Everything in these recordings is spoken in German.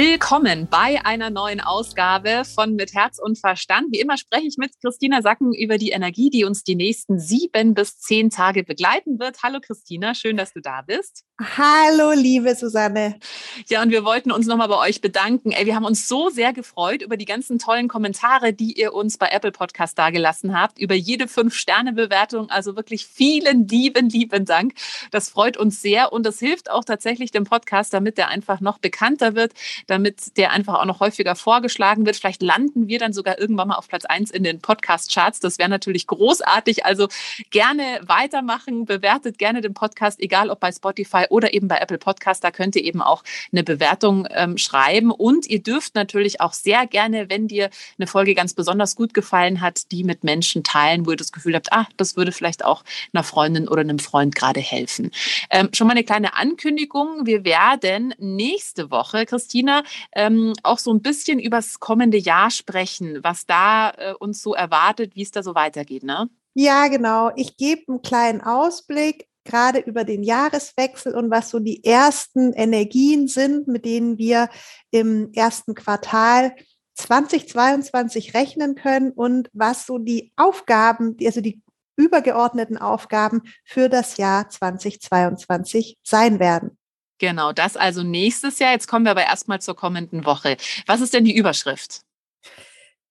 Willkommen bei einer neuen Ausgabe von Mit Herz und Verstand. Wie immer spreche ich mit Christina Sacken über die Energie, die uns die nächsten sieben bis zehn Tage begleiten wird. Hallo Christina, schön, dass du da bist. Hallo, liebe Susanne. Ja, und wir wollten uns nochmal bei euch bedanken. Ey, wir haben uns so sehr gefreut über die ganzen tollen Kommentare, die ihr uns bei Apple Podcast dagelassen habt, über jede Fünf-Sterne-Bewertung. Also wirklich vielen lieben, lieben Dank. Das freut uns sehr und das hilft auch tatsächlich dem Podcast, damit der einfach noch bekannter wird damit der einfach auch noch häufiger vorgeschlagen wird. Vielleicht landen wir dann sogar irgendwann mal auf Platz eins in den Podcast-Charts. Das wäre natürlich großartig. Also gerne weitermachen, bewertet gerne den Podcast, egal ob bei Spotify oder eben bei Apple Podcast. Da könnt ihr eben auch eine Bewertung ähm, schreiben. Und ihr dürft natürlich auch sehr gerne, wenn dir eine Folge ganz besonders gut gefallen hat, die mit Menschen teilen, wo ihr das Gefühl habt, ah, das würde vielleicht auch einer Freundin oder einem Freund gerade helfen. Ähm, schon mal eine kleine Ankündigung. Wir werden nächste Woche, Christina, ähm, auch so ein bisschen übers kommende Jahr sprechen, was da äh, uns so erwartet, wie es da so weitergeht, ne? Ja, genau. Ich gebe einen kleinen Ausblick gerade über den Jahreswechsel und was so die ersten Energien sind, mit denen wir im ersten Quartal 2022 rechnen können und was so die Aufgaben, also die übergeordneten Aufgaben für das Jahr 2022 sein werden. Genau, das also nächstes Jahr. Jetzt kommen wir aber erstmal zur kommenden Woche. Was ist denn die Überschrift?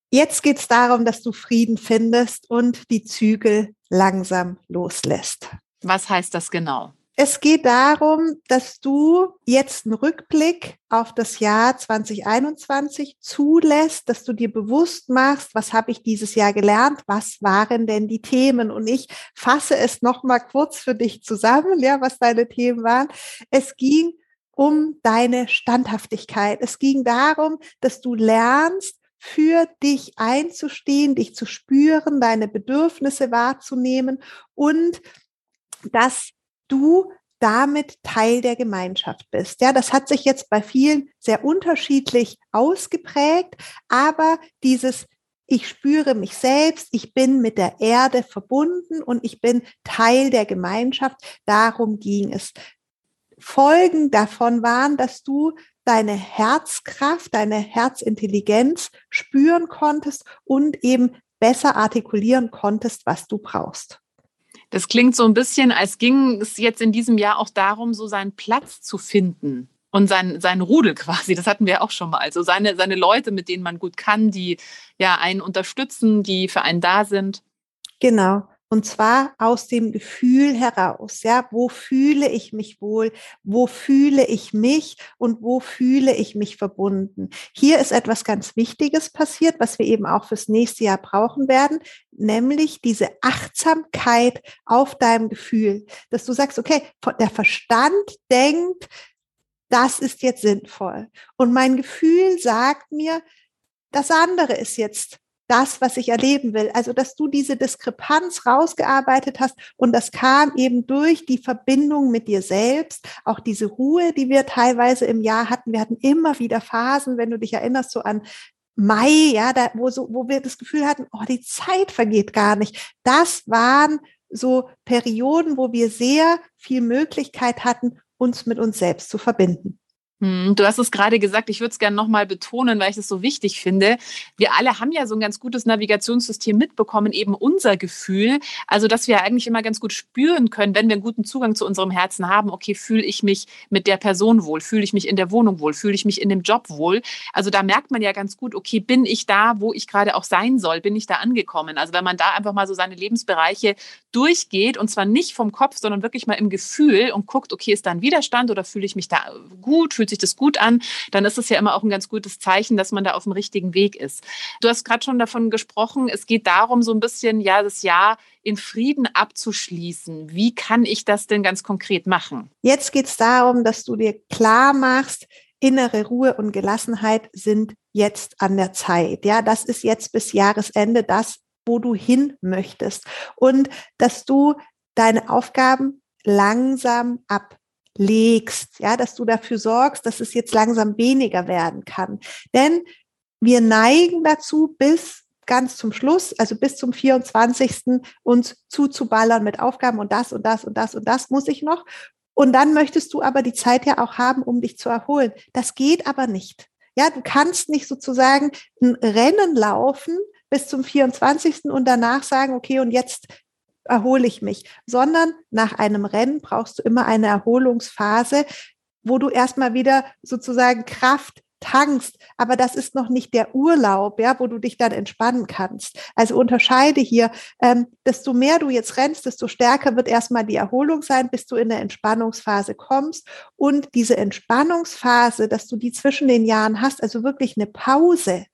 Jetzt geht es darum, dass du Frieden findest und die Zügel langsam loslässt. Was heißt das genau? Es geht darum, dass du jetzt einen Rückblick auf das Jahr 2021 zulässt, dass du dir bewusst machst, was habe ich dieses Jahr gelernt, was waren denn die Themen und ich fasse es noch mal kurz für dich zusammen, ja, was deine Themen waren. Es ging um deine Standhaftigkeit. Es ging darum, dass du lernst, für dich einzustehen, dich zu spüren, deine Bedürfnisse wahrzunehmen und dass du damit Teil der Gemeinschaft bist. Ja, das hat sich jetzt bei vielen sehr unterschiedlich ausgeprägt, aber dieses ich spüre mich selbst, ich bin mit der Erde verbunden und ich bin Teil der Gemeinschaft. Darum ging es. Folgen davon waren, dass du deine Herzkraft, deine Herzintelligenz spüren konntest und eben besser artikulieren konntest, was du brauchst. Das klingt so ein bisschen, als ging es jetzt in diesem Jahr auch darum, so seinen Platz zu finden und sein, sein Rudel quasi. Das hatten wir auch schon mal. Also seine, seine Leute, mit denen man gut kann, die ja einen unterstützen, die für einen da sind. Genau. Und zwar aus dem Gefühl heraus, ja, wo fühle ich mich wohl, wo fühle ich mich und wo fühle ich mich verbunden. Hier ist etwas ganz Wichtiges passiert, was wir eben auch fürs nächste Jahr brauchen werden, nämlich diese Achtsamkeit auf deinem Gefühl, dass du sagst, okay, der Verstand denkt, das ist jetzt sinnvoll. Und mein Gefühl sagt mir, das andere ist jetzt das, was ich erleben will. Also, dass du diese Diskrepanz rausgearbeitet hast und das kam eben durch die Verbindung mit dir selbst, auch diese Ruhe, die wir teilweise im Jahr hatten. Wir hatten immer wieder Phasen, wenn du dich erinnerst, so an Mai, ja, da, wo so, wo wir das Gefühl hatten, oh, die Zeit vergeht gar nicht. Das waren so Perioden, wo wir sehr viel Möglichkeit hatten, uns mit uns selbst zu verbinden. Hm, du hast es gerade gesagt, ich würde es gerne nochmal betonen, weil ich es so wichtig finde. Wir alle haben ja so ein ganz gutes Navigationssystem mitbekommen, eben unser Gefühl. Also, dass wir eigentlich immer ganz gut spüren können, wenn wir einen guten Zugang zu unserem Herzen haben, okay, fühle ich mich mit der Person wohl, fühle ich mich in der Wohnung wohl, fühle ich mich in dem Job wohl. Also da merkt man ja ganz gut, okay, bin ich da, wo ich gerade auch sein soll, bin ich da angekommen. Also wenn man da einfach mal so seine Lebensbereiche durchgeht und zwar nicht vom Kopf, sondern wirklich mal im Gefühl und guckt, okay, ist da ein Widerstand oder fühle ich mich da gut, fühlt sich das gut an, dann ist es ja immer auch ein ganz gutes Zeichen, dass man da auf dem richtigen Weg ist. Du hast gerade schon davon gesprochen, es geht darum, so ein bisschen, ja, das Jahr in Frieden abzuschließen. Wie kann ich das denn ganz konkret machen? Jetzt geht es darum, dass du dir klar machst, innere Ruhe und Gelassenheit sind jetzt an der Zeit. Ja, das ist jetzt bis Jahresende das, wo du hin möchtest. Und dass du deine Aufgaben langsam ab legst, ja, dass du dafür sorgst, dass es jetzt langsam weniger werden kann. Denn wir neigen dazu, bis ganz zum Schluss, also bis zum 24. uns zuzuballern mit Aufgaben und das und das und das und das muss ich noch. Und dann möchtest du aber die Zeit ja auch haben, um dich zu erholen. Das geht aber nicht. Ja, du kannst nicht sozusagen ein Rennen laufen bis zum 24. und danach sagen, okay, und jetzt erhole ich mich, sondern nach einem Rennen brauchst du immer eine Erholungsphase, wo du erstmal wieder sozusagen Kraft tankst, aber das ist noch nicht der Urlaub, ja, wo du dich dann entspannen kannst. Also unterscheide hier, ähm, desto mehr du jetzt rennst, desto stärker wird erstmal die Erholung sein, bis du in der Entspannungsphase kommst. Und diese Entspannungsphase, dass du die zwischen den Jahren hast, also wirklich eine Pause,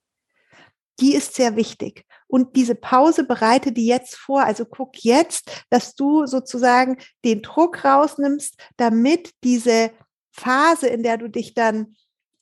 die ist sehr wichtig. Und diese Pause bereite die jetzt vor. Also guck jetzt, dass du sozusagen den Druck rausnimmst, damit diese Phase, in der du dich dann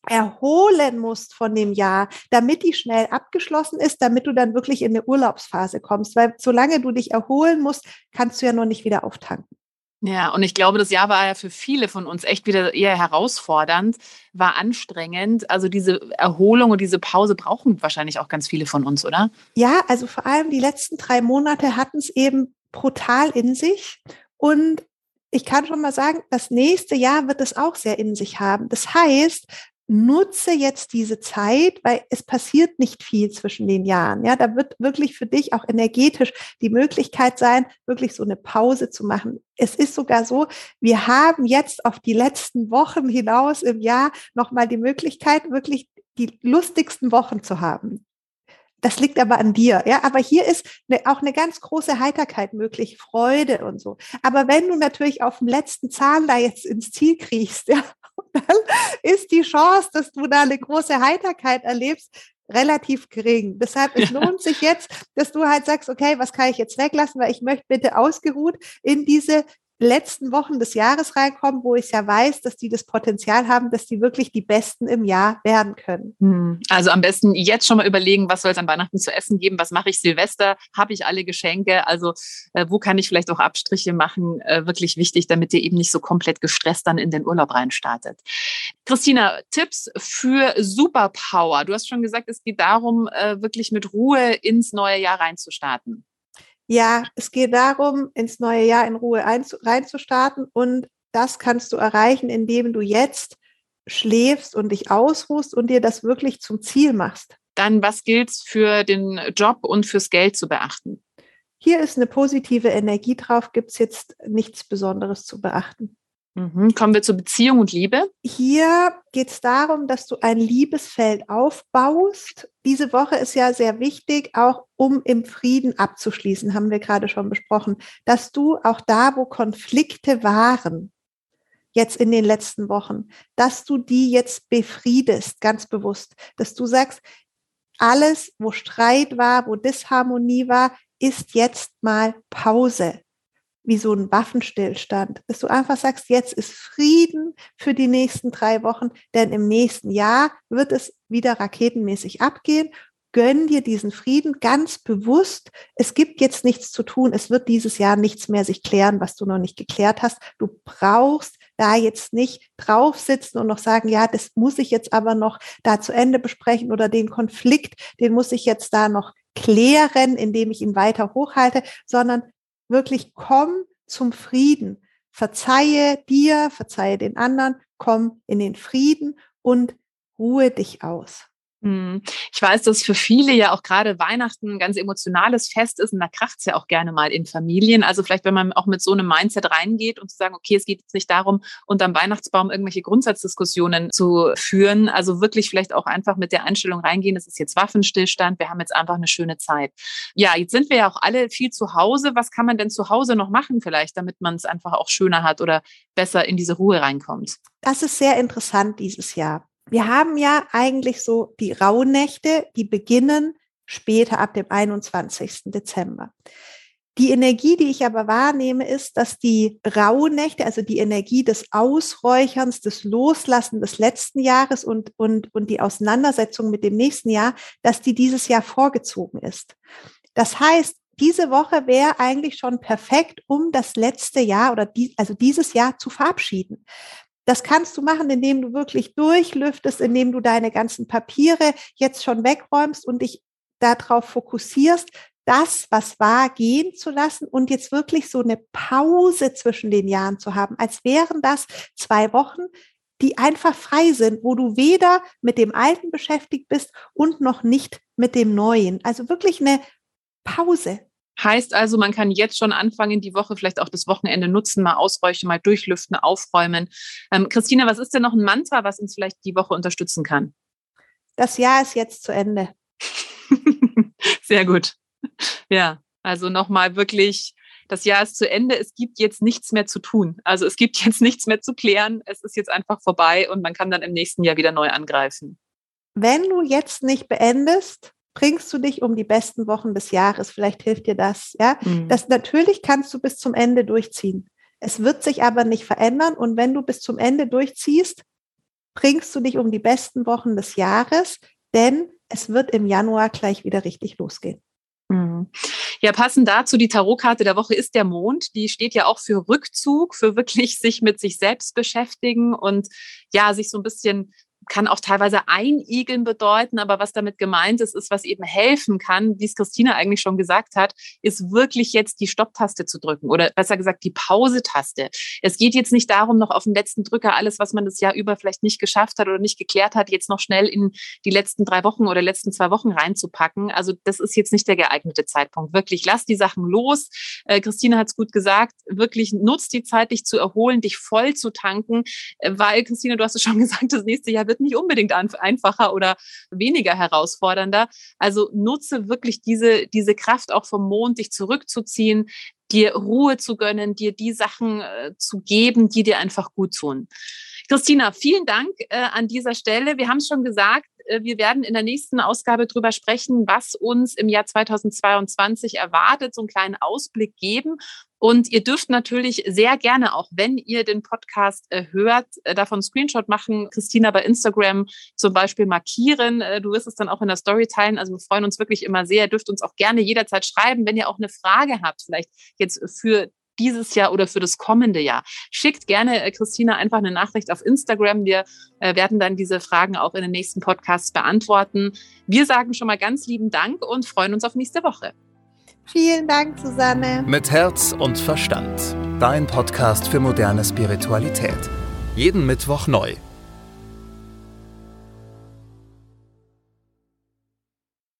erholen musst von dem Jahr, damit die schnell abgeschlossen ist, damit du dann wirklich in eine Urlaubsphase kommst. Weil solange du dich erholen musst, kannst du ja noch nicht wieder auftanken. Ja, und ich glaube, das Jahr war ja für viele von uns echt wieder eher herausfordernd, war anstrengend. Also diese Erholung und diese Pause brauchen wahrscheinlich auch ganz viele von uns, oder? Ja, also vor allem die letzten drei Monate hatten es eben brutal in sich. Und ich kann schon mal sagen, das nächste Jahr wird es auch sehr in sich haben. Das heißt, nutze jetzt diese Zeit, weil es passiert nicht viel zwischen den Jahren. Ja, da wird wirklich für dich auch energetisch die Möglichkeit sein, wirklich so eine Pause zu machen. Es ist sogar so, wir haben jetzt auf die letzten Wochen hinaus im Jahr nochmal die Möglichkeit, wirklich die lustigsten Wochen zu haben. Das liegt aber an dir, ja. Aber hier ist eine, auch eine ganz große Heiterkeit möglich, Freude und so. Aber wenn du natürlich auf dem letzten Zahn da jetzt ins Ziel kriegst, ja, dann ist die Chance, dass du da eine große Heiterkeit erlebst, relativ gering. Deshalb, es lohnt sich jetzt, dass du halt sagst, okay, was kann ich jetzt weglassen, weil ich möchte bitte ausgeruht in diese letzten Wochen des Jahres reinkommen, wo ich ja weiß, dass die das Potenzial haben, dass die wirklich die Besten im Jahr werden können. Hm. Also am besten jetzt schon mal überlegen, was soll es an Weihnachten zu essen geben, was mache ich Silvester, habe ich alle Geschenke, also äh, wo kann ich vielleicht auch Abstriche machen, äh, wirklich wichtig, damit ihr eben nicht so komplett gestresst dann in den Urlaub reinstartet. Christina, Tipps für Superpower. Du hast schon gesagt, es geht darum, äh, wirklich mit Ruhe ins neue Jahr reinzustarten. Ja, es geht darum, ins neue Jahr in Ruhe reinzustarten und das kannst du erreichen, indem du jetzt schläfst und dich ausruhst und dir das wirklich zum Ziel machst. Dann, was gilt für den Job und fürs Geld zu beachten? Hier ist eine positive Energie drauf, gibt es jetzt nichts Besonderes zu beachten. Mhm. Kommen wir zur Beziehung und Liebe. Hier geht es darum, dass du ein Liebesfeld aufbaust. Diese Woche ist ja sehr wichtig, auch um im Frieden abzuschließen, haben wir gerade schon besprochen, dass du auch da, wo Konflikte waren, jetzt in den letzten Wochen, dass du die jetzt befriedest, ganz bewusst, dass du sagst, alles, wo Streit war, wo Disharmonie war, ist jetzt mal Pause wie so ein Waffenstillstand, dass du einfach sagst, jetzt ist Frieden für die nächsten drei Wochen, denn im nächsten Jahr wird es wieder raketenmäßig abgehen. Gönn dir diesen Frieden ganz bewusst. Es gibt jetzt nichts zu tun. Es wird dieses Jahr nichts mehr sich klären, was du noch nicht geklärt hast. Du brauchst da jetzt nicht drauf sitzen und noch sagen, ja, das muss ich jetzt aber noch da zu Ende besprechen oder den Konflikt, den muss ich jetzt da noch klären, indem ich ihn weiter hochhalte, sondern wirklich komm zum Frieden. Verzeihe dir, verzeihe den anderen, komm in den Frieden und ruhe dich aus. Hm. Ich weiß, dass für viele ja auch gerade Weihnachten ein ganz emotionales Fest ist und da kracht es ja auch gerne mal in Familien. Also vielleicht, wenn man auch mit so einem Mindset reingeht und zu sagen, okay, es geht jetzt nicht darum, unterm Weihnachtsbaum irgendwelche Grundsatzdiskussionen zu führen. Also wirklich vielleicht auch einfach mit der Einstellung reingehen, es ist jetzt Waffenstillstand, wir haben jetzt einfach eine schöne Zeit. Ja, jetzt sind wir ja auch alle viel zu Hause. Was kann man denn zu Hause noch machen vielleicht, damit man es einfach auch schöner hat oder besser in diese Ruhe reinkommt? Das ist sehr interessant dieses Jahr wir haben ja eigentlich so die Rauhnächte, die beginnen später ab dem 21. Dezember. Die Energie, die ich aber wahrnehme, ist, dass die Rauhnächte, also die Energie des Ausräucherns, des Loslassen des letzten Jahres und, und, und die Auseinandersetzung mit dem nächsten Jahr, dass die dieses Jahr vorgezogen ist. Das heißt, diese Woche wäre eigentlich schon perfekt, um das letzte Jahr oder die, also dieses Jahr zu verabschieden. Das kannst du machen, indem du wirklich durchlüftest, indem du deine ganzen Papiere jetzt schon wegräumst und dich darauf fokussierst, das, was war, gehen zu lassen und jetzt wirklich so eine Pause zwischen den Jahren zu haben, als wären das zwei Wochen, die einfach frei sind, wo du weder mit dem Alten beschäftigt bist und noch nicht mit dem Neuen. Also wirklich eine Pause. Heißt also, man kann jetzt schon anfangen, die Woche, vielleicht auch das Wochenende nutzen, mal ausräuchen, mal durchlüften, aufräumen. Ähm, Christina, was ist denn noch ein Mantra, was uns vielleicht die Woche unterstützen kann? Das Jahr ist jetzt zu Ende. Sehr gut. Ja, also nochmal wirklich, das Jahr ist zu Ende, es gibt jetzt nichts mehr zu tun. Also es gibt jetzt nichts mehr zu klären, es ist jetzt einfach vorbei und man kann dann im nächsten Jahr wieder neu angreifen. Wenn du jetzt nicht beendest, bringst du dich um die besten Wochen des Jahres. Vielleicht hilft dir das, ja. Mhm. Das natürlich kannst du bis zum Ende durchziehen. Es wird sich aber nicht verändern. Und wenn du bis zum Ende durchziehst, bringst du dich um die besten Wochen des Jahres, denn es wird im Januar gleich wieder richtig losgehen. Mhm. Ja, passend dazu, die Tarotkarte der Woche ist der Mond. Die steht ja auch für Rückzug, für wirklich sich mit sich selbst beschäftigen und ja, sich so ein bisschen kann auch teilweise einigeln bedeuten, aber was damit gemeint ist, ist, was eben helfen kann, wie es Christina eigentlich schon gesagt hat, ist wirklich jetzt die Stopptaste zu drücken oder besser gesagt die Pause-Taste. Es geht jetzt nicht darum, noch auf den letzten Drücker alles, was man das Jahr über vielleicht nicht geschafft hat oder nicht geklärt hat, jetzt noch schnell in die letzten drei Wochen oder letzten zwei Wochen reinzupacken. Also das ist jetzt nicht der geeignete Zeitpunkt. Wirklich, lass die Sachen los. Äh, Christina hat es gut gesagt. Wirklich nutzt die Zeit, dich zu erholen, dich voll zu tanken, äh, weil Christina, du hast es schon gesagt, das nächste Jahr wird nicht unbedingt einfacher oder weniger herausfordernder. Also nutze wirklich diese, diese Kraft auch vom Mond, dich zurückzuziehen, dir Ruhe zu gönnen, dir die Sachen äh, zu geben, die dir einfach gut tun. Christina, vielen Dank äh, an dieser Stelle. Wir haben es schon gesagt, äh, wir werden in der nächsten Ausgabe darüber sprechen, was uns im Jahr 2022 erwartet, so einen kleinen Ausblick geben. Und ihr dürft natürlich sehr gerne, auch wenn ihr den Podcast äh, hört, äh, davon Screenshot machen, Christina bei Instagram zum Beispiel markieren. Äh, du wirst es dann auch in der Story teilen. Also wir freuen uns wirklich immer sehr. Ihr dürft uns auch gerne jederzeit schreiben, wenn ihr auch eine Frage habt, vielleicht jetzt für dieses Jahr oder für das kommende Jahr. Schickt gerne Christina einfach eine Nachricht auf Instagram. Wir werden dann diese Fragen auch in den nächsten Podcasts beantworten. Wir sagen schon mal ganz lieben Dank und freuen uns auf nächste Woche. Vielen Dank, Susanne. Mit Herz und Verstand. Dein Podcast für moderne Spiritualität. Jeden Mittwoch neu.